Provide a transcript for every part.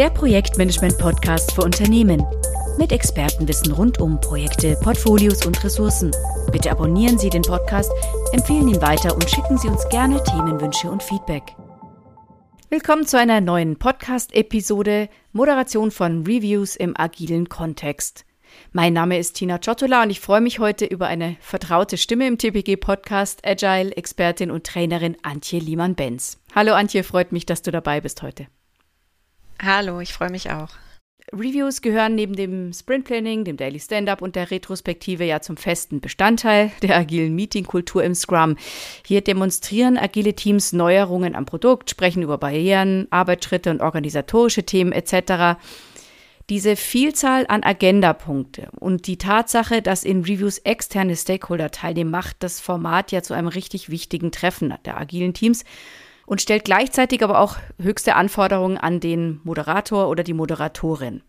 der Projektmanagement-Podcast für Unternehmen. Mit Expertenwissen rund um Projekte, Portfolios und Ressourcen. Bitte abonnieren Sie den Podcast, empfehlen ihn weiter und schicken Sie uns gerne Themenwünsche und Feedback. Willkommen zu einer neuen Podcast-Episode Moderation von Reviews im agilen Kontext. Mein Name ist Tina Ciotola und ich freue mich heute über eine vertraute Stimme im TPG-Podcast Agile, Expertin und Trainerin Antje Liemann-Benz. Hallo Antje, freut mich, dass du dabei bist heute. Hallo, ich freue mich auch. Reviews gehören neben dem Sprint Planning, dem Daily Stand-up und der Retrospektive ja zum festen Bestandteil der agilen Meetingkultur im Scrum. Hier demonstrieren agile Teams Neuerungen am Produkt, sprechen über Barrieren, Arbeitsschritte und organisatorische Themen etc. Diese Vielzahl an Agendapunkte und die Tatsache, dass in Reviews externe Stakeholder teilnehmen, macht das Format ja zu einem richtig wichtigen Treffen der agilen Teams und stellt gleichzeitig aber auch höchste Anforderungen an den Moderator oder die Moderatorin.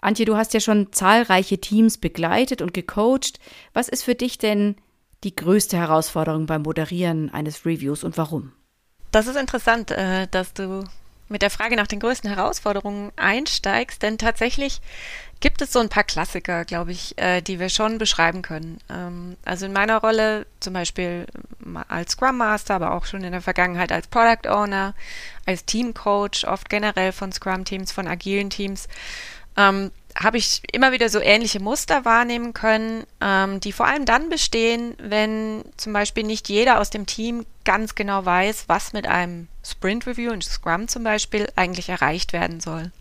Antje, du hast ja schon zahlreiche Teams begleitet und gecoacht. Was ist für dich denn die größte Herausforderung beim Moderieren eines Reviews und warum? Das ist interessant, äh, dass du mit der Frage nach den größten Herausforderungen einsteigst, denn tatsächlich gibt es so ein paar Klassiker, glaube ich, äh, die wir schon beschreiben können. Ähm, also in meiner Rolle zum Beispiel als Scrum Master, aber auch schon in der Vergangenheit als Product Owner, als Team Coach, oft generell von Scrum Teams, von agilen Teams, ähm, habe ich immer wieder so ähnliche Muster wahrnehmen können, ähm, die vor allem dann bestehen, wenn zum Beispiel nicht jeder aus dem Team ganz genau weiß, was mit einem Sprint Review in Scrum zum Beispiel eigentlich erreicht werden soll.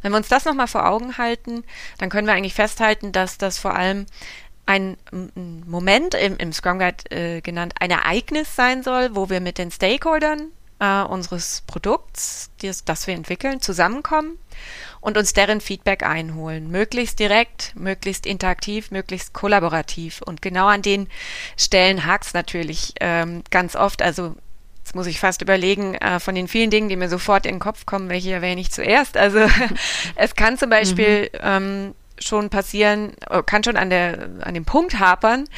Wenn wir uns das nochmal vor Augen halten, dann können wir eigentlich festhalten, dass das vor allem ein Moment im, im Scrum Guide äh, genannt, ein Ereignis sein soll, wo wir mit den Stakeholdern äh, unseres Produkts, das, das wir entwickeln, zusammenkommen und uns deren Feedback einholen. Möglichst direkt, möglichst interaktiv, möglichst kollaborativ. Und genau an den Stellen hakt es natürlich ähm, ganz oft. Also Jetzt muss ich fast überlegen, äh, von den vielen Dingen, die mir sofort in den Kopf kommen, welche erwähne ich zuerst. Also es kann zum Beispiel mhm. ähm, schon passieren, äh, kann schon an, der, an dem Punkt hapern,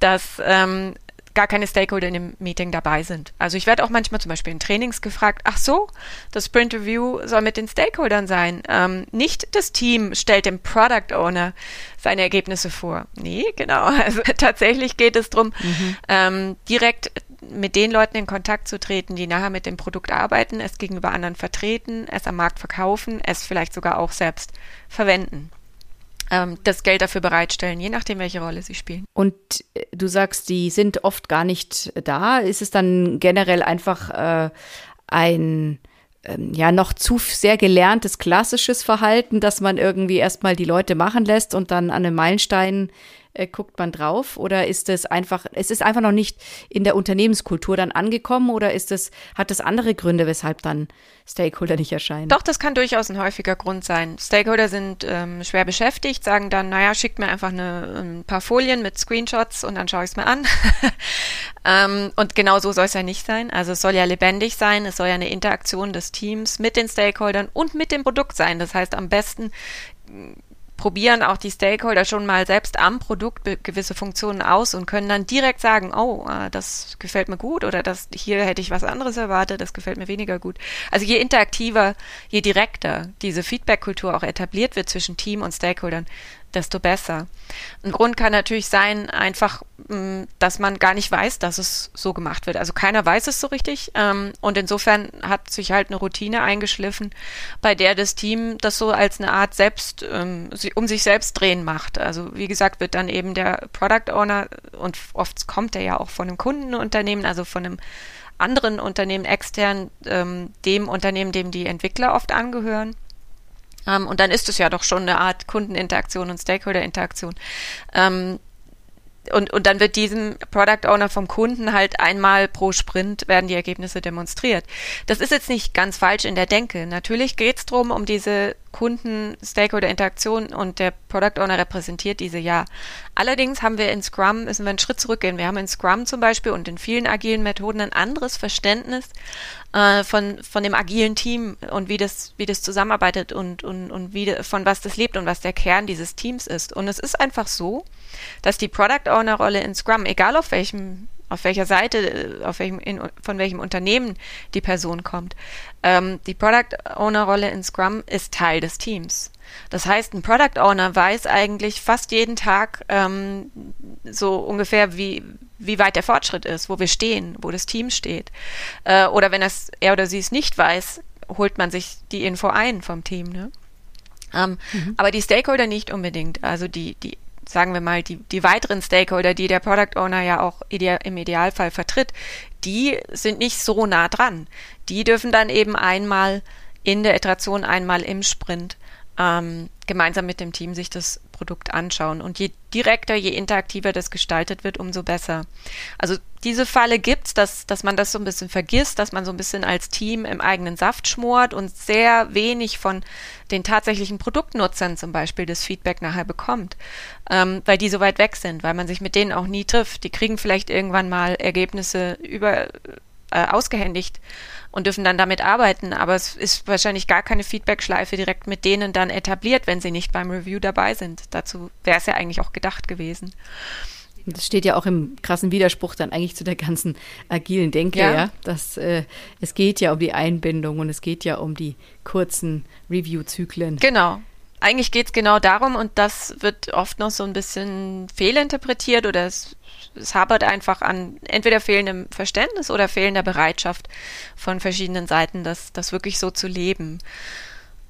dass ähm, gar keine Stakeholder in dem Meeting dabei sind. Also ich werde auch manchmal zum Beispiel in Trainings gefragt, ach so, das Sprint Review soll mit den Stakeholdern sein. Ähm, nicht das Team stellt dem Product Owner seine Ergebnisse vor. Nee, genau. Also tatsächlich geht es darum, mhm. ähm, direkt mit den Leuten in Kontakt zu treten, die nachher mit dem Produkt arbeiten, es gegenüber anderen vertreten, es am Markt verkaufen, es vielleicht sogar auch selbst verwenden ähm, das Geld dafür bereitstellen, je nachdem, welche Rolle sie spielen. Und äh, du sagst, die sind oft gar nicht da. Ist es dann generell einfach äh, ein ähm, ja noch zu sehr gelerntes klassisches Verhalten, dass man irgendwie erstmal die Leute machen lässt und dann an einem Meilenstein äh, guckt man drauf? Oder ist es einfach, es ist einfach noch nicht in der Unternehmenskultur dann angekommen oder ist es, hat es andere Gründe, weshalb dann Stakeholder nicht erscheinen? Doch, das kann durchaus ein häufiger Grund sein. Stakeholder sind ähm, schwer beschäftigt, sagen dann, naja, schickt mir einfach eine, ein paar Folien mit Screenshots und dann schaue ich es mir an. ähm, und genau so soll es ja nicht sein. Also es soll ja lebendig sein, es soll ja eine Interaktion des Teams mit den Stakeholdern und mit dem Produkt sein. Das heißt, am besten probieren auch die Stakeholder schon mal selbst am Produkt gewisse Funktionen aus und können dann direkt sagen, oh, äh, das gefällt mir gut oder das hier hätte ich was anderes erwartet, das gefällt mir weniger gut. Also je interaktiver, je direkter diese Feedback-Kultur auch etabliert wird zwischen Team und Stakeholdern, desto besser. Ein Grund kann natürlich sein, einfach, mm, dass man gar nicht weiß, dass es so gemacht wird. Also keiner weiß es so richtig. Ähm, und insofern hat sich halt eine Routine eingeschliffen, bei der das Team das so als eine Art selbst, ähm, um sich selbst drehen macht. Also wie gesagt, wird dann eben der Product Owner, und oft kommt er ja auch von einem Kundenunternehmen, also von einem anderen Unternehmen extern, ähm, dem Unternehmen, dem die Entwickler oft angehören und dann ist es ja doch schon eine Art Kundeninteraktion und Stakeholder-Interaktion. Und, und dann wird diesem Product Owner vom Kunden halt einmal pro Sprint werden die Ergebnisse demonstriert. Das ist jetzt nicht ganz falsch in der Denke. Natürlich geht es darum, um diese Kunden-Stakeholder-Interaktion und der Product Owner repräsentiert diese ja. Allerdings haben wir in Scrum, müssen wir einen Schritt zurückgehen. Wir haben in Scrum zum Beispiel und in vielen agilen Methoden ein anderes Verständnis äh, von, von dem agilen Team und wie das, wie das zusammenarbeitet und, und, und wie, von was das lebt und was der Kern dieses Teams ist. Und es ist einfach so, dass die Product Owner-Rolle in Scrum, egal auf welchem auf welcher Seite, auf welchem, in, von welchem Unternehmen die Person kommt. Ähm, die Product Owner Rolle in Scrum ist Teil des Teams. Das heißt, ein Product Owner weiß eigentlich fast jeden Tag ähm, so ungefähr, wie, wie weit der Fortschritt ist, wo wir stehen, wo das Team steht. Äh, oder wenn es, er oder sie es nicht weiß, holt man sich die Info ein vom Team. Ne? Ähm, mhm. Aber die Stakeholder nicht unbedingt. Also die, die sagen wir mal, die, die weiteren Stakeholder, die der Product Owner ja auch ideal, im Idealfall vertritt, die sind nicht so nah dran. Die dürfen dann eben einmal in der Iteration, einmal im Sprint ähm, gemeinsam mit dem Team sich das Produkt anschauen. Und je direkter, je interaktiver das gestaltet wird, umso besser. Also diese Falle gibt's, dass, dass man das so ein bisschen vergisst, dass man so ein bisschen als Team im eigenen Saft schmort und sehr wenig von den tatsächlichen Produktnutzern zum Beispiel das Feedback nachher bekommt, ähm, weil die so weit weg sind, weil man sich mit denen auch nie trifft. Die kriegen vielleicht irgendwann mal Ergebnisse über äh, ausgehändigt und dürfen dann damit arbeiten. Aber es ist wahrscheinlich gar keine Feedback-Schleife direkt mit denen dann etabliert, wenn sie nicht beim Review dabei sind. Dazu wäre es ja eigentlich auch gedacht gewesen. Das steht ja auch im krassen Widerspruch dann eigentlich zu der ganzen agilen Denke, ja. ja? Dass äh, es geht ja um die Einbindung und es geht ja um die kurzen Review-Zyklen. Genau, eigentlich geht es genau darum und das wird oft noch so ein bisschen fehlinterpretiert oder es, es hapert einfach an entweder fehlendem Verständnis oder fehlender Bereitschaft von verschiedenen Seiten, das, das wirklich so zu leben.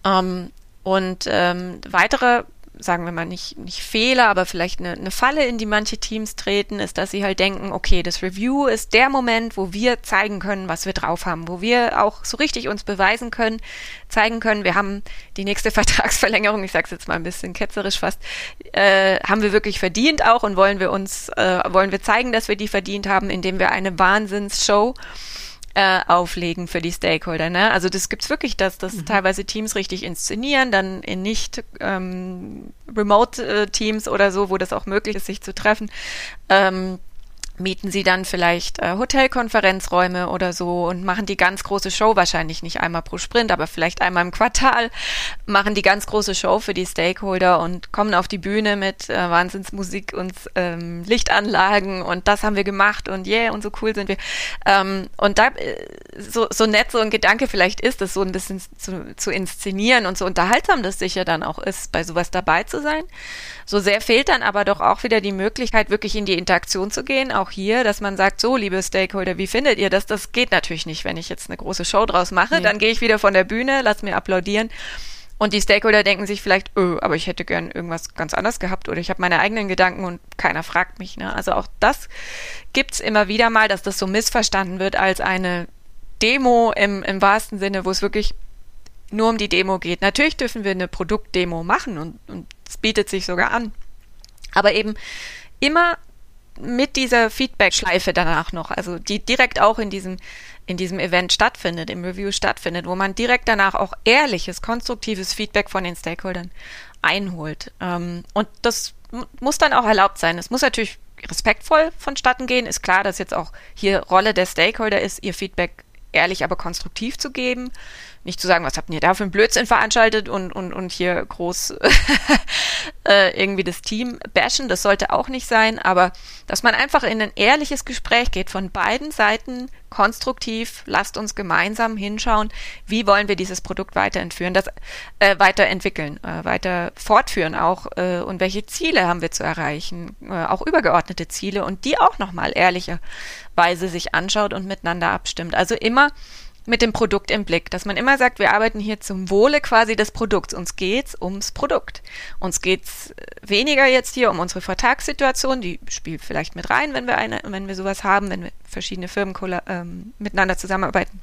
Ähm, und ähm, weitere sagen wir mal, nicht, nicht Fehler, aber vielleicht eine, eine Falle, in die manche Teams treten, ist, dass sie halt denken, okay, das Review ist der Moment, wo wir zeigen können, was wir drauf haben, wo wir auch so richtig uns beweisen können, zeigen können, wir haben die nächste Vertragsverlängerung, ich sage es jetzt mal ein bisschen ketzerisch fast, äh, haben wir wirklich verdient auch und wollen wir uns, äh, wollen wir zeigen, dass wir die verdient haben, indem wir eine Wahnsinnsshow äh, auflegen für die Stakeholder. Ne? Also das gibt's wirklich, dass das mhm. teilweise Teams richtig inszenieren, dann in nicht ähm, Remote-Teams oder so, wo das auch möglich ist, sich zu treffen. Ähm, mieten sie dann vielleicht äh, Hotelkonferenzräume oder so und machen die ganz große Show, wahrscheinlich nicht einmal pro Sprint, aber vielleicht einmal im Quartal, machen die ganz große Show für die Stakeholder und kommen auf die Bühne mit äh, Wahnsinnsmusik und ähm, Lichtanlagen und das haben wir gemacht und yeah und so cool sind wir. Ähm, und da äh, so, so nett so ein Gedanke vielleicht ist, das so ein bisschen zu, zu inszenieren und so unterhaltsam das sicher dann auch ist, bei sowas dabei zu sein. So sehr fehlt dann aber doch auch wieder die Möglichkeit, wirklich in die Interaktion zu gehen, auch hier, dass man sagt, so, liebe Stakeholder, wie findet ihr das? Das geht natürlich nicht, wenn ich jetzt eine große Show draus mache. Nee. Dann gehe ich wieder von der Bühne, lass mir applaudieren. Und die Stakeholder denken sich vielleicht, öh, aber ich hätte gern irgendwas ganz anderes gehabt oder ich habe meine eigenen Gedanken und keiner fragt mich. Ne? Also auch das gibt's immer wieder mal, dass das so missverstanden wird als eine Demo im, im wahrsten Sinne, wo es wirklich nur um die Demo geht. Natürlich dürfen wir eine Produktdemo machen und, es bietet sich sogar an. Aber eben immer mit dieser Feedback-Schleife danach noch, also die direkt auch in diesem, in diesem Event stattfindet, im Review stattfindet, wo man direkt danach auch ehrliches, konstruktives Feedback von den Stakeholdern einholt. Ähm, und das muss dann auch erlaubt sein. Es muss natürlich respektvoll vonstatten gehen. Ist klar, dass jetzt auch hier Rolle der Stakeholder ist, ihr Feedback ehrlich, aber konstruktiv zu geben. Nicht zu sagen, was habt ihr da für einen Blödsinn veranstaltet und, und, und hier groß äh, irgendwie das Team bashen, das sollte auch nicht sein, aber dass man einfach in ein ehrliches Gespräch geht, von beiden Seiten konstruktiv, lasst uns gemeinsam hinschauen, wie wollen wir dieses Produkt weiterentführen, das äh, weiterentwickeln, äh, weiter fortführen auch äh, und welche Ziele haben wir zu erreichen, äh, auch übergeordnete Ziele und die auch nochmal ehrlicherweise sich anschaut und miteinander abstimmt. Also immer mit dem Produkt im Blick, dass man immer sagt, wir arbeiten hier zum Wohle quasi des Produkts. Uns geht's ums Produkt. Uns geht's äh, weniger jetzt hier um unsere Vertragssituation, die spielt vielleicht mit rein, wenn wir eine, wenn wir sowas haben, wenn wir verschiedene Firmen ähm, miteinander zusammenarbeiten.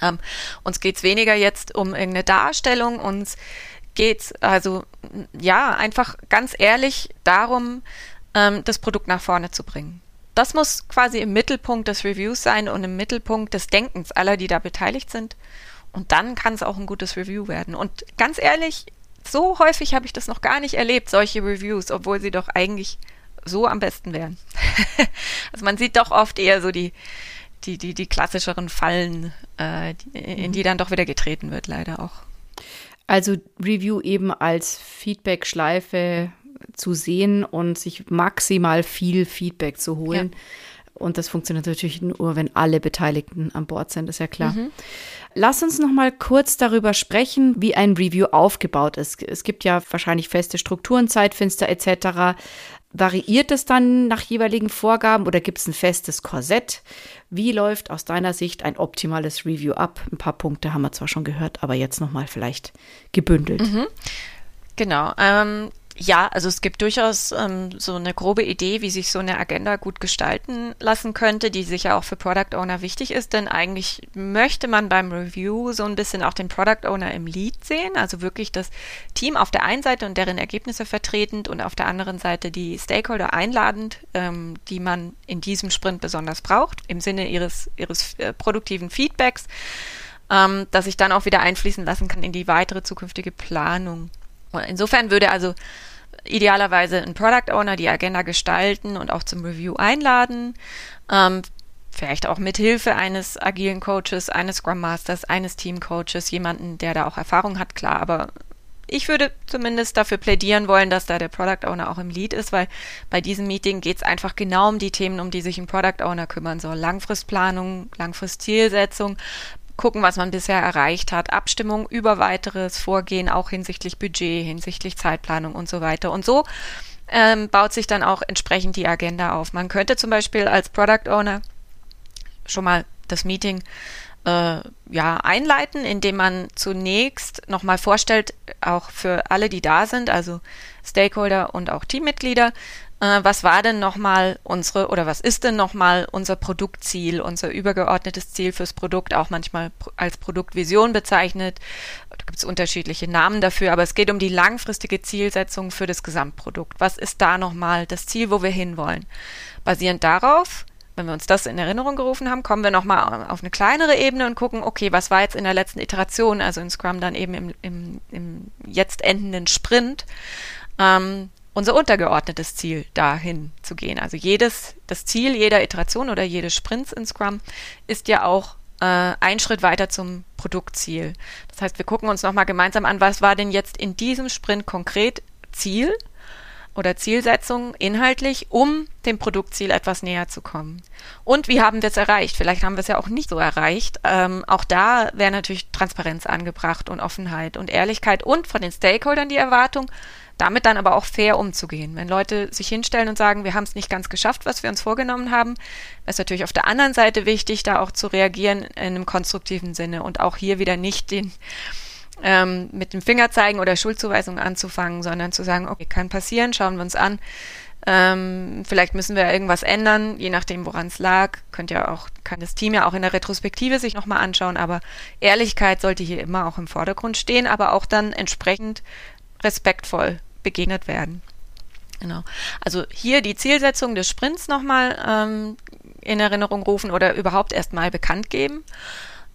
Ähm, uns geht's weniger jetzt um irgendeine Darstellung, uns geht's also ja einfach ganz ehrlich darum, ähm, das Produkt nach vorne zu bringen das muss quasi im Mittelpunkt des Reviews sein und im Mittelpunkt des Denkens aller, die da beteiligt sind. Und dann kann es auch ein gutes Review werden. Und ganz ehrlich, so häufig habe ich das noch gar nicht erlebt, solche Reviews, obwohl sie doch eigentlich so am besten wären. also man sieht doch oft eher so die, die, die, die klassischeren Fallen, äh, die, in mhm. die dann doch wieder getreten wird, leider auch. Also Review eben als Feedback-Schleife zu sehen und sich maximal viel Feedback zu holen. Ja. Und das funktioniert natürlich nur, wenn alle Beteiligten an Bord sind, ist ja klar. Mhm. Lass uns noch mal kurz darüber sprechen, wie ein Review aufgebaut ist. Es gibt ja wahrscheinlich feste Strukturen, Zeitfenster etc. Variiert es dann nach jeweiligen Vorgaben oder gibt es ein festes Korsett? Wie läuft aus deiner Sicht ein optimales Review ab? Ein paar Punkte haben wir zwar schon gehört, aber jetzt noch mal vielleicht gebündelt. Mhm. Genau. Ähm, ja, also es gibt durchaus ähm, so eine grobe Idee, wie sich so eine Agenda gut gestalten lassen könnte, die sicher auch für Product Owner wichtig ist, denn eigentlich möchte man beim Review so ein bisschen auch den Product Owner im Lead sehen, also wirklich das Team auf der einen Seite und deren Ergebnisse vertretend und auf der anderen Seite die Stakeholder einladend, ähm, die man in diesem Sprint besonders braucht, im Sinne ihres, ihres äh, produktiven Feedbacks, ähm, dass ich dann auch wieder einfließen lassen kann in die weitere zukünftige Planung. Insofern würde also idealerweise ein Product Owner die Agenda gestalten und auch zum Review einladen. Ähm, vielleicht auch mit Hilfe eines agilen Coaches, eines Scrum Masters, eines Team Coaches, jemanden, der da auch Erfahrung hat, klar. Aber ich würde zumindest dafür plädieren wollen, dass da der Product Owner auch im Lead ist, weil bei diesem Meeting geht es einfach genau um die Themen, um die sich ein Product Owner kümmern soll. Langfristplanung, Langfristzielsetzung, gucken, was man bisher erreicht hat, Abstimmung über weiteres Vorgehen, auch hinsichtlich Budget, hinsichtlich Zeitplanung und so weiter. Und so ähm, baut sich dann auch entsprechend die Agenda auf. Man könnte zum Beispiel als Product Owner schon mal das Meeting äh, ja, einleiten, indem man zunächst nochmal vorstellt, auch für alle, die da sind, also Stakeholder und auch Teammitglieder, äh, was war denn nochmal unsere oder was ist denn nochmal unser Produktziel, unser übergeordnetes Ziel fürs Produkt, auch manchmal als Produktvision bezeichnet. Da gibt es unterschiedliche Namen dafür, aber es geht um die langfristige Zielsetzung für das Gesamtprodukt. Was ist da nochmal das Ziel, wo wir hinwollen? Basierend darauf wenn wir uns das in Erinnerung gerufen haben, kommen wir nochmal auf eine kleinere Ebene und gucken, okay, was war jetzt in der letzten Iteration, also in Scrum dann eben im, im, im jetzt endenden Sprint, ähm, unser untergeordnetes Ziel dahin zu gehen. Also jedes, das Ziel jeder Iteration oder jedes Sprints in Scrum ist ja auch äh, ein Schritt weiter zum Produktziel. Das heißt, wir gucken uns nochmal gemeinsam an, was war denn jetzt in diesem Sprint konkret Ziel oder Zielsetzung inhaltlich, um dem Produktziel etwas näher zu kommen. Und wie haben wir es erreicht? Vielleicht haben wir es ja auch nicht so erreicht. Ähm, auch da wäre natürlich Transparenz angebracht und Offenheit und Ehrlichkeit und von den Stakeholdern die Erwartung, damit dann aber auch fair umzugehen. Wenn Leute sich hinstellen und sagen, wir haben es nicht ganz geschafft, was wir uns vorgenommen haben, ist natürlich auf der anderen Seite wichtig, da auch zu reagieren in einem konstruktiven Sinne und auch hier wieder nicht den ähm, mit dem Finger zeigen oder Schuldzuweisung anzufangen, sondern zu sagen, okay, kann passieren, schauen wir uns an. Ähm, vielleicht müssen wir irgendwas ändern, je nachdem, woran es lag. Könnt ja auch, kann das Team ja auch in der Retrospektive sich nochmal anschauen, aber Ehrlichkeit sollte hier immer auch im Vordergrund stehen, aber auch dann entsprechend respektvoll begegnet werden. Genau. Also hier die Zielsetzung des Sprints nochmal ähm, in Erinnerung rufen oder überhaupt erstmal bekannt geben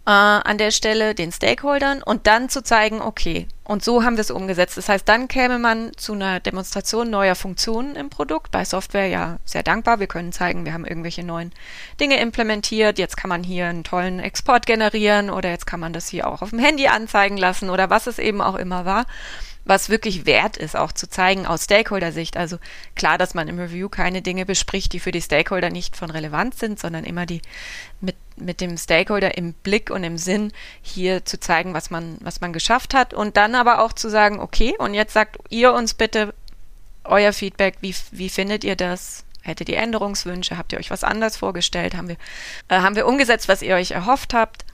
äh, an der Stelle den Stakeholdern und dann zu zeigen, okay, und so haben wir es umgesetzt. Das heißt, dann käme man zu einer Demonstration neuer Funktionen im Produkt. Bei Software ja sehr dankbar. Wir können zeigen, wir haben irgendwelche neuen Dinge implementiert. Jetzt kann man hier einen tollen Export generieren oder jetzt kann man das hier auch auf dem Handy anzeigen lassen oder was es eben auch immer war was wirklich wert ist, auch zu zeigen aus Stakeholder-Sicht. Also klar, dass man im Review keine Dinge bespricht, die für die Stakeholder nicht von Relevanz sind, sondern immer die mit, mit dem Stakeholder im Blick und im Sinn hier zu zeigen, was man, was man geschafft hat und dann aber auch zu sagen, okay, und jetzt sagt ihr uns bitte euer Feedback, wie, wie findet ihr das? Hättet ihr Änderungswünsche? Habt ihr euch was anders vorgestellt? Haben wir, äh, haben wir umgesetzt, was ihr euch erhofft habt?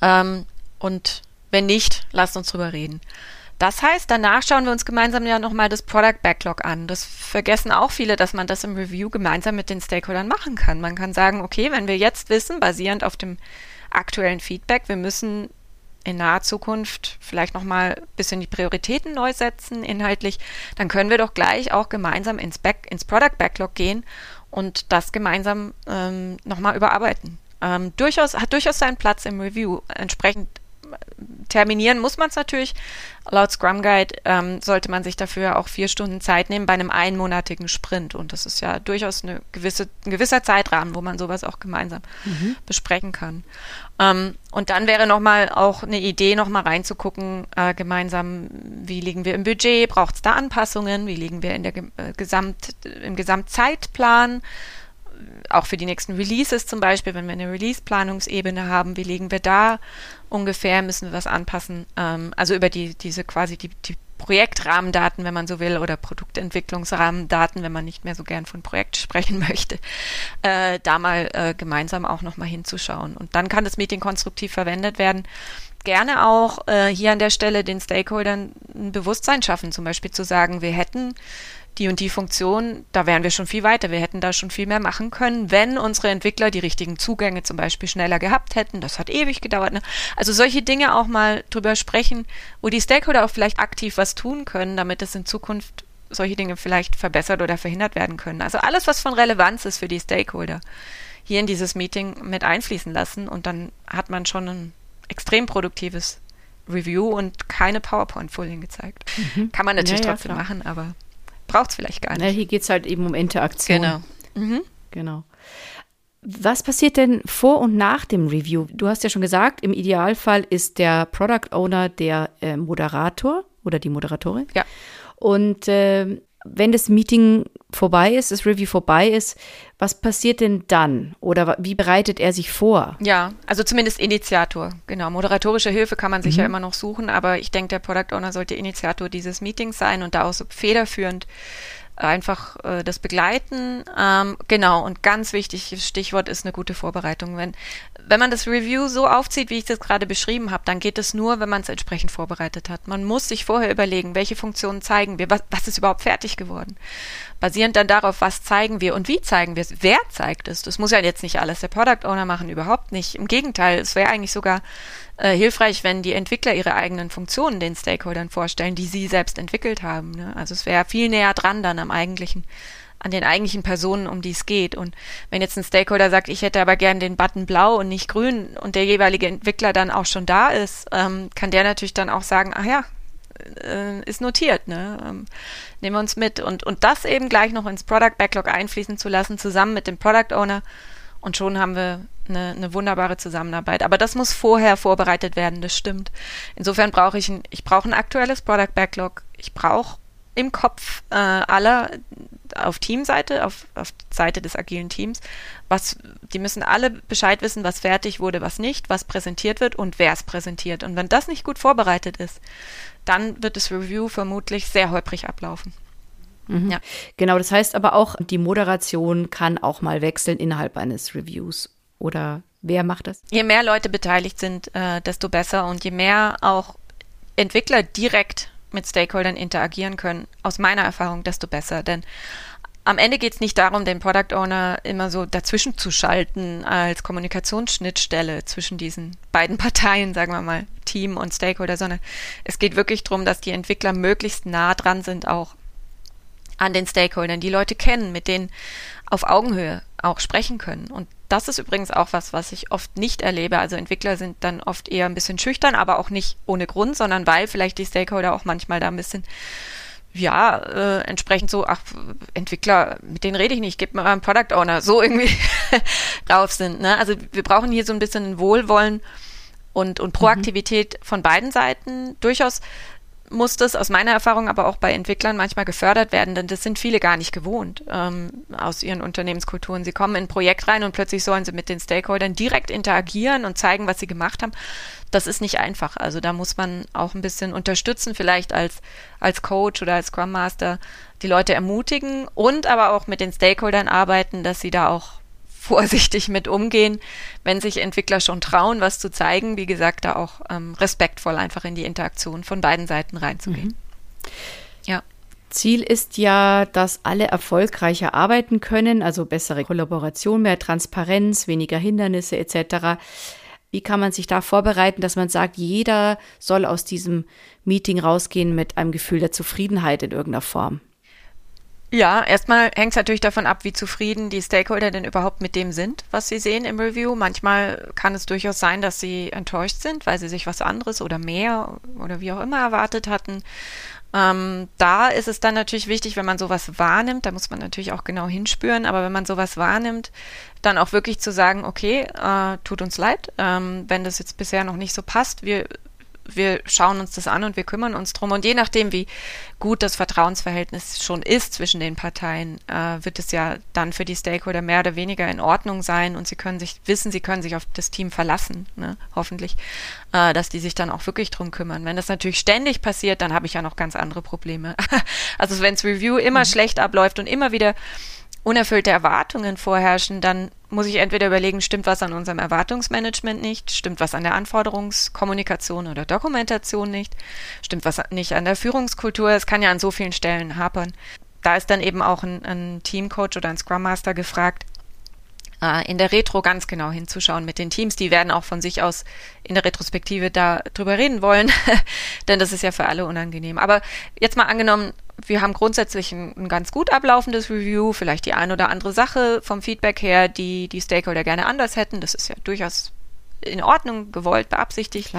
Ähm, und wenn nicht, lasst uns drüber reden. Das heißt, danach schauen wir uns gemeinsam ja nochmal das Product Backlog an. Das vergessen auch viele, dass man das im Review gemeinsam mit den Stakeholdern machen kann. Man kann sagen, okay, wenn wir jetzt wissen, basierend auf dem aktuellen Feedback, wir müssen in naher Zukunft vielleicht nochmal ein bisschen die Prioritäten neu setzen, inhaltlich, dann können wir doch gleich auch gemeinsam ins, Back, ins Product Backlog gehen und das gemeinsam ähm, nochmal überarbeiten. Ähm, durchaus, hat durchaus seinen Platz im Review. Entsprechend terminieren muss man es natürlich. Laut Scrum Guide ähm, sollte man sich dafür auch vier Stunden Zeit nehmen bei einem einmonatigen Sprint. Und das ist ja durchaus eine gewisse, ein gewisser Zeitrahmen, wo man sowas auch gemeinsam mhm. besprechen kann. Ähm, und dann wäre nochmal auch eine Idee, nochmal reinzugucken, äh, gemeinsam, wie liegen wir im Budget, braucht es da Anpassungen, wie liegen wir in der äh, Gesamt, im Gesamtzeitplan, auch für die nächsten Releases zum Beispiel, wenn wir eine Release-Planungsebene haben, wie liegen wir da ungefähr, müssen wir was anpassen. Ähm, also über die, diese quasi die, die Projektrahmendaten, wenn man so will, oder Produktentwicklungsrahmendaten, wenn man nicht mehr so gern von Projekt sprechen möchte, äh, da mal äh, gemeinsam auch nochmal hinzuschauen. Und dann kann das Meeting konstruktiv verwendet werden. Gerne auch äh, hier an der Stelle den Stakeholdern ein Bewusstsein schaffen, zum Beispiel zu sagen, wir hätten die und die Funktion, da wären wir schon viel weiter. Wir hätten da schon viel mehr machen können, wenn unsere Entwickler die richtigen Zugänge zum Beispiel schneller gehabt hätten. Das hat ewig gedauert. Ne? Also solche Dinge auch mal drüber sprechen, wo die Stakeholder auch vielleicht aktiv was tun können, damit es in Zukunft solche Dinge vielleicht verbessert oder verhindert werden können. Also alles, was von Relevanz ist für die Stakeholder, hier in dieses Meeting mit einfließen lassen und dann hat man schon ein extrem produktives Review und keine PowerPoint-Folien gezeigt. Mhm. Kann man natürlich ja, ja, trotzdem klar. machen, aber braucht es vielleicht gar nicht. Na, hier geht es halt eben um Interaktion. Genau. Mhm. Genau. Was passiert denn vor und nach dem Review? Du hast ja schon gesagt, im Idealfall ist der Product Owner der äh, Moderator oder die Moderatorin. Ja. Und äh, wenn das Meeting vorbei ist, das Review vorbei ist, was passiert denn dann? Oder wie bereitet er sich vor? Ja, also zumindest Initiator. Genau, moderatorische Hilfe kann man sich mhm. ja immer noch suchen, aber ich denke, der Product Owner sollte Initiator dieses Meetings sein und da auch so federführend einfach äh, das Begleiten. Ähm, genau, und ganz wichtig, Stichwort ist eine gute Vorbereitung. Wenn, wenn man das Review so aufzieht, wie ich das gerade beschrieben habe, dann geht es nur, wenn man es entsprechend vorbereitet hat. Man muss sich vorher überlegen, welche Funktionen zeigen wir, was, was ist überhaupt fertig geworden. Basierend dann darauf, was zeigen wir und wie zeigen wir es, wer zeigt es. Das muss ja jetzt nicht alles der Product Owner machen, überhaupt nicht. Im Gegenteil, es wäre eigentlich sogar äh, hilfreich, wenn die Entwickler ihre eigenen Funktionen den Stakeholdern vorstellen, die sie selbst entwickelt haben. Ne? Also es wäre viel näher dran dann am eigentlichen an den eigentlichen Personen, um die es geht. Und wenn jetzt ein Stakeholder sagt, ich hätte aber gern den Button blau und nicht grün und der jeweilige Entwickler dann auch schon da ist, ähm, kann der natürlich dann auch sagen, ach ja, äh, ist notiert, ne? Ähm, nehmen wir uns mit. Und, und das eben gleich noch ins Product Backlog einfließen zu lassen, zusammen mit dem Product Owner. Und schon haben wir eine, eine wunderbare Zusammenarbeit. Aber das muss vorher vorbereitet werden, das stimmt. Insofern brauche ich ein, ich brauche ein aktuelles Product Backlog. Ich brauche im Kopf äh, aller auf Teamseite, auf, auf Seite des agilen Teams, was, die müssen alle Bescheid wissen, was fertig wurde, was nicht, was präsentiert wird und wer es präsentiert. Und wenn das nicht gut vorbereitet ist, dann wird das Review vermutlich sehr holprig ablaufen. Mhm. Ja. Genau, das heißt aber auch, die Moderation kann auch mal wechseln innerhalb eines Reviews. Oder wer macht das? Je mehr Leute beteiligt sind, äh, desto besser und je mehr auch Entwickler direkt mit Stakeholdern interagieren können, aus meiner Erfahrung, desto besser. Denn am Ende geht es nicht darum, den Product Owner immer so dazwischen zu schalten als Kommunikationsschnittstelle zwischen diesen beiden Parteien, sagen wir mal, Team und Stakeholder, sondern es geht wirklich darum, dass die Entwickler möglichst nah dran sind auch an den Stakeholdern, die Leute kennen, mit denen auf Augenhöhe auch sprechen können. Und das ist übrigens auch was, was ich oft nicht erlebe. Also Entwickler sind dann oft eher ein bisschen schüchtern, aber auch nicht ohne Grund, sondern weil vielleicht die Stakeholder auch manchmal da ein bisschen ja, äh, entsprechend so, ach, Entwickler, mit denen rede ich nicht, gib mir mal einen Product Owner, so irgendwie drauf sind. Ne? Also wir brauchen hier so ein bisschen Wohlwollen und, und Proaktivität mhm. von beiden Seiten. Durchaus muss das aus meiner Erfahrung aber auch bei Entwicklern manchmal gefördert werden, denn das sind viele gar nicht gewohnt ähm, aus ihren Unternehmenskulturen. Sie kommen in ein Projekt rein und plötzlich sollen sie mit den Stakeholdern direkt interagieren und zeigen, was sie gemacht haben. Das ist nicht einfach. Also da muss man auch ein bisschen unterstützen, vielleicht als, als Coach oder als Scrum Master die Leute ermutigen und aber auch mit den Stakeholdern arbeiten, dass sie da auch vorsichtig mit umgehen, wenn sich Entwickler schon trauen, was zu zeigen. Wie gesagt, da auch ähm, respektvoll einfach in die Interaktion von beiden Seiten reinzugehen. Mhm. Ja. Ziel ist ja, dass alle erfolgreicher arbeiten können, also bessere Kollaboration, mehr Transparenz, weniger Hindernisse etc. Wie kann man sich da vorbereiten, dass man sagt, jeder soll aus diesem Meeting rausgehen mit einem Gefühl der Zufriedenheit in irgendeiner Form? Ja, erstmal hängt es natürlich davon ab, wie zufrieden die Stakeholder denn überhaupt mit dem sind, was sie sehen im Review. Manchmal kann es durchaus sein, dass sie enttäuscht sind, weil sie sich was anderes oder mehr oder wie auch immer erwartet hatten. Ähm, da ist es dann natürlich wichtig, wenn man sowas wahrnimmt, da muss man natürlich auch genau hinspüren, aber wenn man sowas wahrnimmt, dann auch wirklich zu sagen, okay, äh, tut uns leid, ähm, wenn das jetzt bisher noch nicht so passt, wir wir schauen uns das an und wir kümmern uns drum. Und je nachdem, wie gut das Vertrauensverhältnis schon ist zwischen den Parteien, äh, wird es ja dann für die Stakeholder mehr oder weniger in Ordnung sein und sie können sich wissen, sie können sich auf das Team verlassen, ne? hoffentlich, äh, dass die sich dann auch wirklich drum kümmern. Wenn das natürlich ständig passiert, dann habe ich ja noch ganz andere Probleme. also wenn das Review immer mhm. schlecht abläuft und immer wieder unerfüllte Erwartungen vorherrschen, dann muss ich entweder überlegen, stimmt was an unserem Erwartungsmanagement nicht, stimmt was an der Anforderungskommunikation oder Dokumentation nicht, stimmt was nicht an der Führungskultur. Es kann ja an so vielen Stellen hapern. Da ist dann eben auch ein, ein Teamcoach oder ein Scrum Master gefragt, äh, in der Retro ganz genau hinzuschauen mit den Teams. Die werden auch von sich aus in der Retrospektive da drüber reden wollen, denn das ist ja für alle unangenehm. Aber jetzt mal angenommen, wir haben grundsätzlich ein, ein, ganz gut ablaufendes Review, vielleicht die ein oder andere Sache vom Feedback her, die die Stakeholder gerne anders hätten. Das ist ja durchaus in Ordnung, gewollt, beabsichtigt.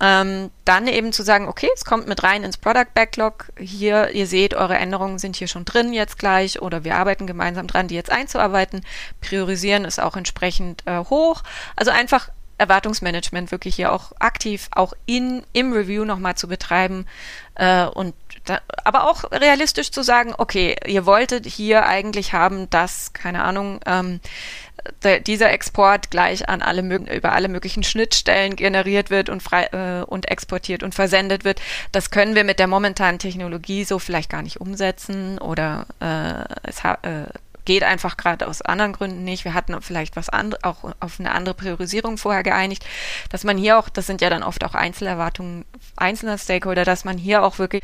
Ähm, dann eben zu sagen, okay, es kommt mit rein ins Product Backlog. Hier, ihr seht, eure Änderungen sind hier schon drin jetzt gleich oder wir arbeiten gemeinsam dran, die jetzt einzuarbeiten. Priorisieren ist auch entsprechend äh, hoch. Also einfach Erwartungsmanagement wirklich hier auch aktiv auch in im Review nochmal zu betreiben äh, und da, aber auch realistisch zu sagen, okay, ihr wolltet hier eigentlich haben, dass keine Ahnung ähm, der, dieser Export gleich an alle über alle möglichen Schnittstellen generiert wird und frei äh, und exportiert und versendet wird. Das können wir mit der momentanen Technologie so vielleicht gar nicht umsetzen oder äh, es äh, geht einfach gerade aus anderen Gründen nicht. Wir hatten vielleicht was anderes, auch auf eine andere Priorisierung vorher geeinigt, dass man hier auch, das sind ja dann oft auch Einzelerwartungen einzelner Stakeholder, dass man hier auch wirklich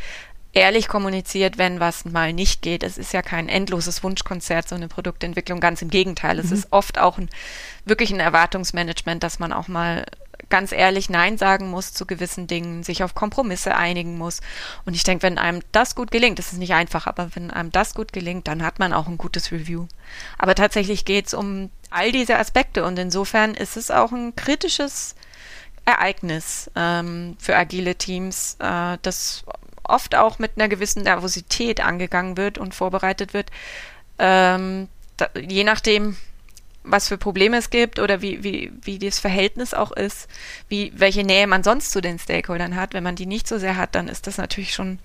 ehrlich kommuniziert, wenn was mal nicht geht. Es ist ja kein endloses Wunschkonzert, so eine Produktentwicklung. Ganz im Gegenteil. Mhm. Es ist oft auch ein, wirklich ein Erwartungsmanagement, dass man auch mal ganz ehrlich Nein sagen muss zu gewissen Dingen, sich auf Kompromisse einigen muss. Und ich denke, wenn einem das gut gelingt, das ist nicht einfach, aber wenn einem das gut gelingt, dann hat man auch ein gutes Review. Aber tatsächlich geht es um all diese Aspekte und insofern ist es auch ein kritisches Ereignis ähm, für agile Teams, äh, das oft auch mit einer gewissen Nervosität angegangen wird und vorbereitet wird. Ähm, da, je nachdem, was für Probleme es gibt oder wie, wie, wie das Verhältnis auch ist, wie, welche Nähe man sonst zu den Stakeholdern hat. Wenn man die nicht so sehr hat, dann ist das natürlich schon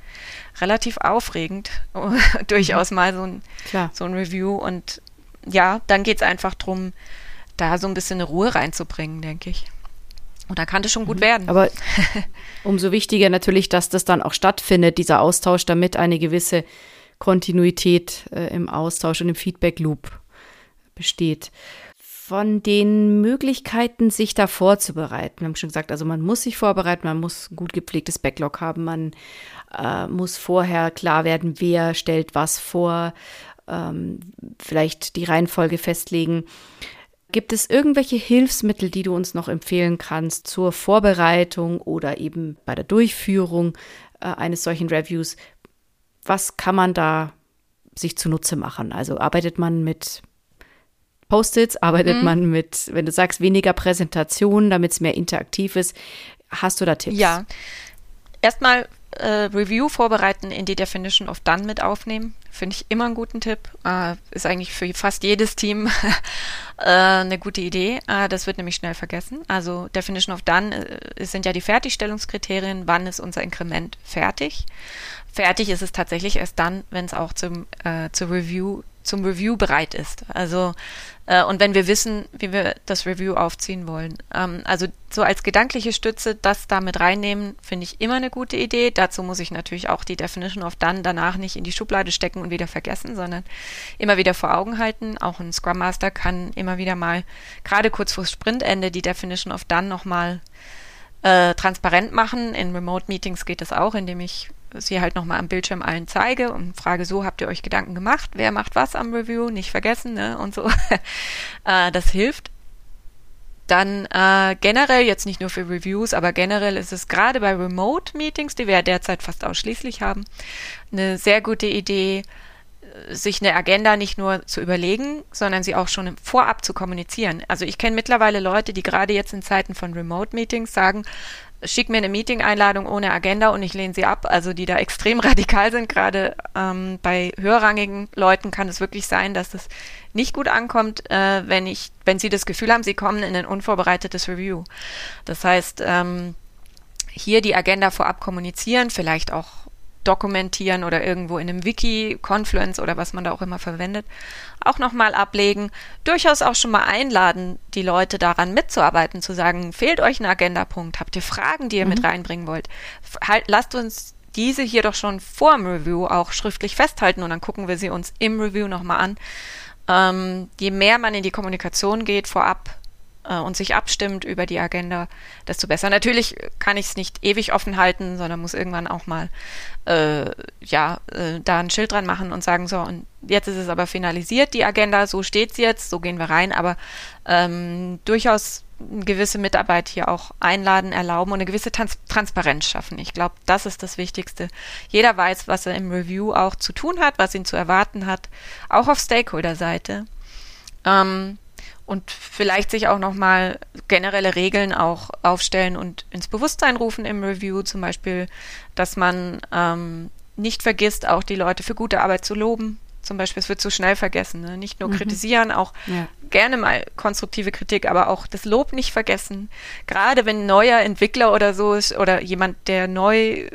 relativ aufregend, durchaus mal so ein, so ein Review. Und ja, dann geht es einfach darum, da so ein bisschen eine Ruhe reinzubringen, denke ich. Und da kann das schon gut mhm. werden. Aber umso wichtiger natürlich, dass das dann auch stattfindet, dieser Austausch, damit eine gewisse Kontinuität äh, im Austausch und im Feedback-Loop besteht. Von den Möglichkeiten, sich da vorzubereiten, wir haben schon gesagt, also man muss sich vorbereiten, man muss ein gut gepflegtes Backlog haben, man äh, muss vorher klar werden, wer stellt was vor, ähm, vielleicht die Reihenfolge festlegen. Gibt es irgendwelche Hilfsmittel, die du uns noch empfehlen kannst zur Vorbereitung oder eben bei der Durchführung äh, eines solchen Reviews? Was kann man da sich zunutze machen? Also arbeitet man mit Post-its, arbeitet mhm. man mit, wenn du sagst, weniger Präsentationen, damit es mehr interaktiv ist. Hast du da Tipps? Ja. Erstmal äh, Review vorbereiten in die Definition of Done mit aufnehmen. Finde ich immer einen guten Tipp. Äh, ist eigentlich für fast jedes Team äh, eine gute Idee. Äh, das wird nämlich schnell vergessen. Also Definition of Done äh, sind ja die Fertigstellungskriterien. Wann ist unser Inkrement fertig? Fertig ist es tatsächlich erst dann, wenn es auch zum, äh, zur Review zum Review bereit ist. Also äh, und wenn wir wissen, wie wir das Review aufziehen wollen. Ähm, also so als gedankliche Stütze das da mit reinnehmen, finde ich immer eine gute Idee. Dazu muss ich natürlich auch die Definition of Done danach nicht in die Schublade stecken und wieder vergessen, sondern immer wieder vor Augen halten. Auch ein Scrum Master kann immer wieder mal, gerade kurz vor Sprintende, die Definition of Done nochmal äh, transparent machen. In Remote Meetings geht es auch, indem ich sie halt nochmal am Bildschirm allen zeige und frage, so habt ihr euch Gedanken gemacht, wer macht was am Review, nicht vergessen, ne? Und so. äh, das hilft. Dann äh, generell, jetzt nicht nur für Reviews, aber generell ist es gerade bei Remote-Meetings, die wir ja derzeit fast ausschließlich haben, eine sehr gute Idee, sich eine Agenda nicht nur zu überlegen, sondern sie auch schon vorab zu kommunizieren. Also ich kenne mittlerweile Leute, die gerade jetzt in Zeiten von Remote-Meetings sagen, schick mir eine Meeting-Einladung ohne Agenda und ich lehne sie ab. Also die da extrem radikal sind. Gerade ähm, bei höherrangigen Leuten kann es wirklich sein, dass es nicht gut ankommt, äh, wenn ich, wenn sie das Gefühl haben, sie kommen in ein unvorbereitetes Review. Das heißt, ähm, hier die Agenda vorab kommunizieren, vielleicht auch dokumentieren oder irgendwo in einem Wiki, Confluence oder was man da auch immer verwendet, auch nochmal ablegen. Durchaus auch schon mal einladen, die Leute daran mitzuarbeiten, zu sagen, fehlt euch ein Agendapunkt, habt ihr Fragen, die ihr mhm. mit reinbringen wollt? Halt, lasst uns diese hier doch schon vor dem Review auch schriftlich festhalten und dann gucken wir sie uns im Review nochmal an. Ähm, je mehr man in die Kommunikation geht vorab, äh, und sich abstimmt über die Agenda, desto besser. Natürlich kann ich es nicht ewig offen halten, sondern muss irgendwann auch mal äh, ja äh, da ein Schild dran machen und sagen, so, und jetzt ist es aber finalisiert, die Agenda, so steht es jetzt, so gehen wir rein, aber ähm, durchaus eine gewisse Mitarbeit hier auch einladen, erlauben und eine gewisse Trans Transparenz schaffen. Ich glaube, das ist das Wichtigste. Jeder weiß, was er im Review auch zu tun hat, was ihn zu erwarten hat, auch auf Stakeholder-Seite. Ähm, und vielleicht sich auch nochmal generelle Regeln auch aufstellen und ins Bewusstsein rufen im Review, zum Beispiel, dass man ähm, nicht vergisst, auch die Leute für gute Arbeit zu loben. Zum Beispiel, es wird zu schnell vergessen. Ne? Nicht nur mhm. kritisieren, auch ja. gerne mal konstruktive Kritik, aber auch das Lob nicht vergessen. Gerade wenn ein neuer Entwickler oder so ist oder jemand, der neu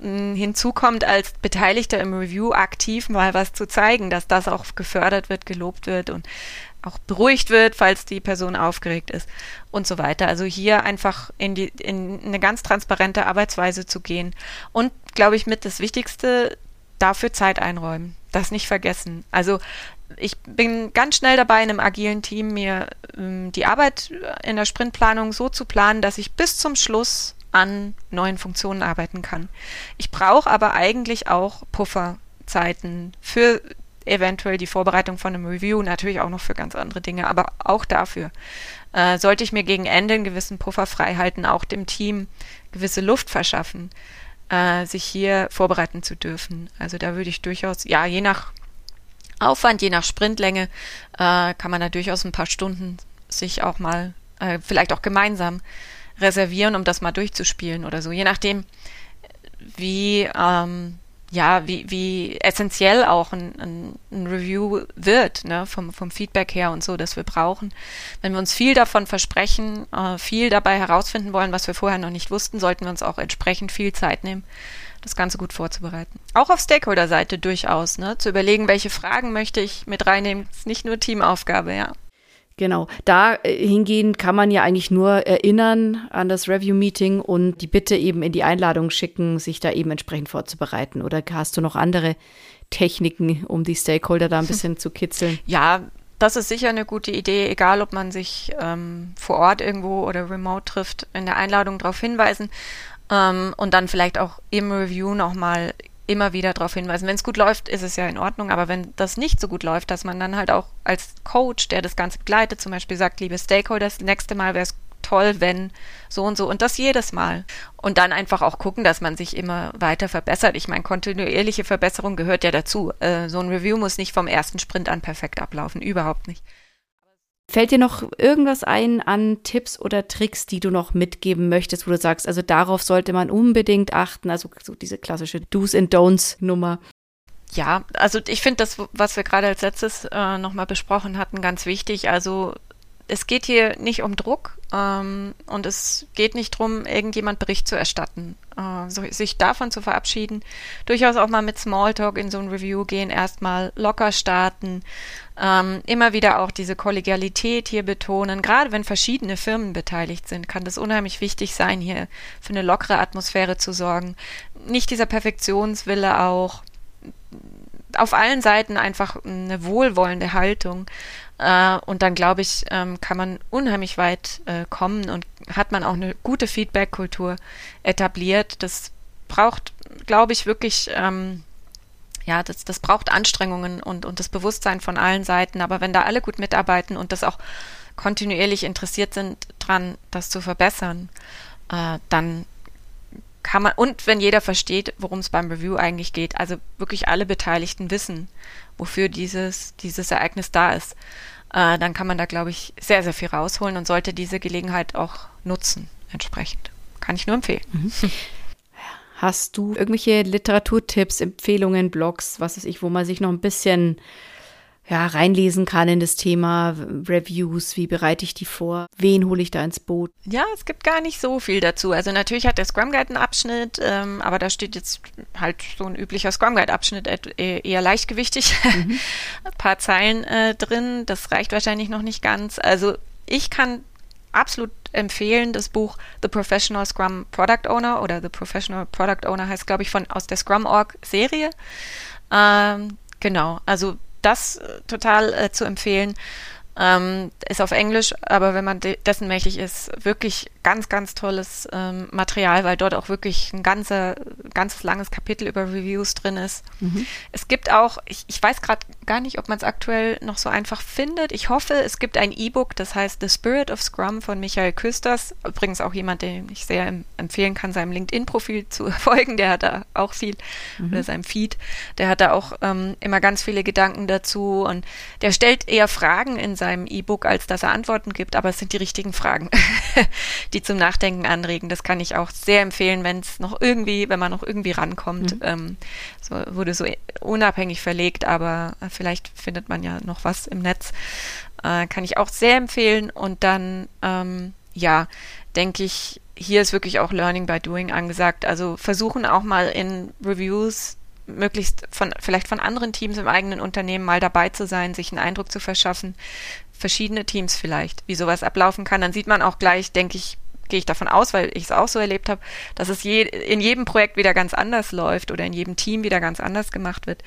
hm, hinzukommt, als Beteiligter im Review aktiv mal was zu zeigen, dass das auch gefördert wird, gelobt wird und auch beruhigt wird, falls die Person aufgeregt ist und so weiter. Also hier einfach in die in eine ganz transparente Arbeitsweise zu gehen und glaube ich mit das Wichtigste dafür Zeit einräumen, das nicht vergessen. Also ich bin ganz schnell dabei, in einem agilen Team mir ähm, die Arbeit in der Sprintplanung so zu planen, dass ich bis zum Schluss an neuen Funktionen arbeiten kann. Ich brauche aber eigentlich auch Pufferzeiten für eventuell die Vorbereitung von einem Review, natürlich auch noch für ganz andere Dinge, aber auch dafür äh, sollte ich mir gegen Ende einen gewissen Puffer frei halten, auch dem Team gewisse Luft verschaffen, äh, sich hier vorbereiten zu dürfen. Also da würde ich durchaus, ja, je nach Aufwand, je nach Sprintlänge, äh, kann man da durchaus ein paar Stunden sich auch mal, äh, vielleicht auch gemeinsam reservieren, um das mal durchzuspielen oder so, je nachdem, wie ähm, ja, wie, wie essentiell auch ein, ein, ein Review wird, ne, vom, vom Feedback her und so, das wir brauchen. Wenn wir uns viel davon versprechen, äh, viel dabei herausfinden wollen, was wir vorher noch nicht wussten, sollten wir uns auch entsprechend viel Zeit nehmen, das Ganze gut vorzubereiten. Auch auf Stakeholder-Seite durchaus, ne, zu überlegen, welche Fragen möchte ich mit reinnehmen, ist nicht nur Teamaufgabe, ja. Genau. Da äh, hingehend kann man ja eigentlich nur erinnern an das Review-Meeting und die Bitte eben in die Einladung schicken, sich da eben entsprechend vorzubereiten. Oder hast du noch andere Techniken, um die Stakeholder da ein bisschen zu kitzeln? Ja, das ist sicher eine gute Idee, egal ob man sich ähm, vor Ort irgendwo oder remote trifft, in der Einladung darauf hinweisen ähm, und dann vielleicht auch im Review nochmal immer wieder darauf hinweisen. Wenn es gut läuft, ist es ja in Ordnung, aber wenn das nicht so gut läuft, dass man dann halt auch als Coach, der das Ganze begleitet, zum Beispiel sagt, liebe Stakeholders, nächste Mal wäre es toll, wenn so und so und das jedes Mal. Und dann einfach auch gucken, dass man sich immer weiter verbessert. Ich meine, kontinuierliche Verbesserung gehört ja dazu. Äh, so ein Review muss nicht vom ersten Sprint an perfekt ablaufen, überhaupt nicht. Fällt dir noch irgendwas ein an Tipps oder Tricks, die du noch mitgeben möchtest, wo du sagst, also darauf sollte man unbedingt achten, also so diese klassische Do's and Don'ts Nummer? Ja, also ich finde das, was wir gerade als letztes äh, nochmal besprochen hatten, ganz wichtig. Also es geht hier nicht um Druck ähm, und es geht nicht darum, irgendjemand Bericht zu erstatten. Äh, so, sich davon zu verabschieden, durchaus auch mal mit Smalltalk in so ein Review gehen, erstmal locker starten, ähm, immer wieder auch diese Kollegialität hier betonen. Gerade wenn verschiedene Firmen beteiligt sind, kann das unheimlich wichtig sein, hier für eine lockere Atmosphäre zu sorgen. Nicht dieser Perfektionswille auch auf allen Seiten einfach eine wohlwollende Haltung. Äh, und dann, glaube ich, ähm, kann man unheimlich weit äh, kommen und hat man auch eine gute Feedback-Kultur etabliert. Das braucht, glaube ich, wirklich, ähm, ja, das, das braucht Anstrengungen und, und das Bewusstsein von allen Seiten. Aber wenn da alle gut mitarbeiten und das auch kontinuierlich interessiert sind dran, das zu verbessern, äh, dann kann man, und wenn jeder versteht, worum es beim Review eigentlich geht, also wirklich alle Beteiligten wissen, wofür dieses, dieses Ereignis da ist, äh, dann kann man da, glaube ich, sehr, sehr viel rausholen und sollte diese Gelegenheit auch nutzen, entsprechend. Kann ich nur empfehlen. Mhm. Hast du irgendwelche Literaturtipps, Empfehlungen, Blogs, was weiß ich, wo man sich noch ein bisschen ja, reinlesen kann in das Thema Reviews, wie bereite ich die vor, wen hole ich da ins Boot? Ja, es gibt gar nicht so viel dazu. Also natürlich hat der Scrum Guide einen Abschnitt, ähm, aber da steht jetzt halt so ein üblicher Scrum Guide Abschnitt eher leichtgewichtig, mhm. ein paar Zeilen äh, drin. Das reicht wahrscheinlich noch nicht ganz. Also ich kann absolut empfehlen das Buch The Professional Scrum Product Owner oder The Professional Product Owner heißt, glaube ich, von aus der Scrum Org Serie. Ähm, genau, also das äh, total äh, zu empfehlen. Ähm, ist auf Englisch, aber wenn man de dessen mächtig ist, wirklich ganz, ganz tolles ähm, Material, weil dort auch wirklich ein ganzer, ganzes langes Kapitel über Reviews drin ist. Mhm. Es gibt auch, ich, ich weiß gerade gar nicht, ob man es aktuell noch so einfach findet. Ich hoffe, es gibt ein E-Book, das heißt The Spirit of Scrum von Michael Küsters. Übrigens auch jemand, den ich sehr em empfehlen kann, seinem LinkedIn-Profil zu folgen. Der hat da auch viel, mhm. oder seinem Feed. Der hat da auch ähm, immer ganz viele Gedanken dazu und der stellt eher Fragen in seinem E-Book, als dass er Antworten gibt, aber es sind die richtigen Fragen die zum Nachdenken anregen. Das kann ich auch sehr empfehlen, wenn es noch irgendwie, wenn man noch irgendwie rankommt. Mhm. Ähm, so, wurde so unabhängig verlegt, aber vielleicht findet man ja noch was im Netz. Äh, kann ich auch sehr empfehlen. Und dann, ähm, ja, denke ich, hier ist wirklich auch Learning by Doing angesagt. Also versuchen auch mal in Reviews möglichst von vielleicht von anderen Teams im eigenen Unternehmen mal dabei zu sein, sich einen Eindruck zu verschaffen, verschiedene Teams vielleicht, wie sowas ablaufen kann. Dann sieht man auch gleich, denke ich, gehe ich davon aus, weil ich es auch so erlebt habe, dass es je, in jedem Projekt wieder ganz anders läuft oder in jedem Team wieder ganz anders gemacht wird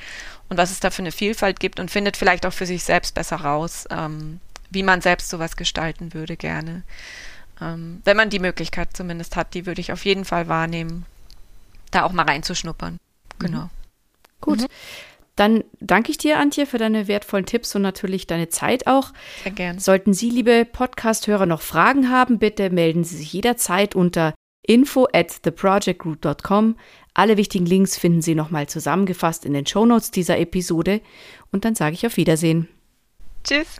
und was es da für eine Vielfalt gibt und findet vielleicht auch für sich selbst besser raus, ähm, wie man selbst sowas gestalten würde gerne. Ähm, wenn man die Möglichkeit zumindest hat, die würde ich auf jeden Fall wahrnehmen, da auch mal reinzuschnuppern. Genau. Mhm. Gut. Mhm. Dann danke ich dir, Antje, für deine wertvollen Tipps und natürlich deine Zeit auch. Sehr gern. Sollten Sie, liebe Podcast-Hörer, noch Fragen haben, bitte melden Sie sich jederzeit unter info at theprojectgroup.com. Alle wichtigen Links finden Sie nochmal zusammengefasst in den Shownotes dieser Episode. Und dann sage ich auf Wiedersehen. Tschüss.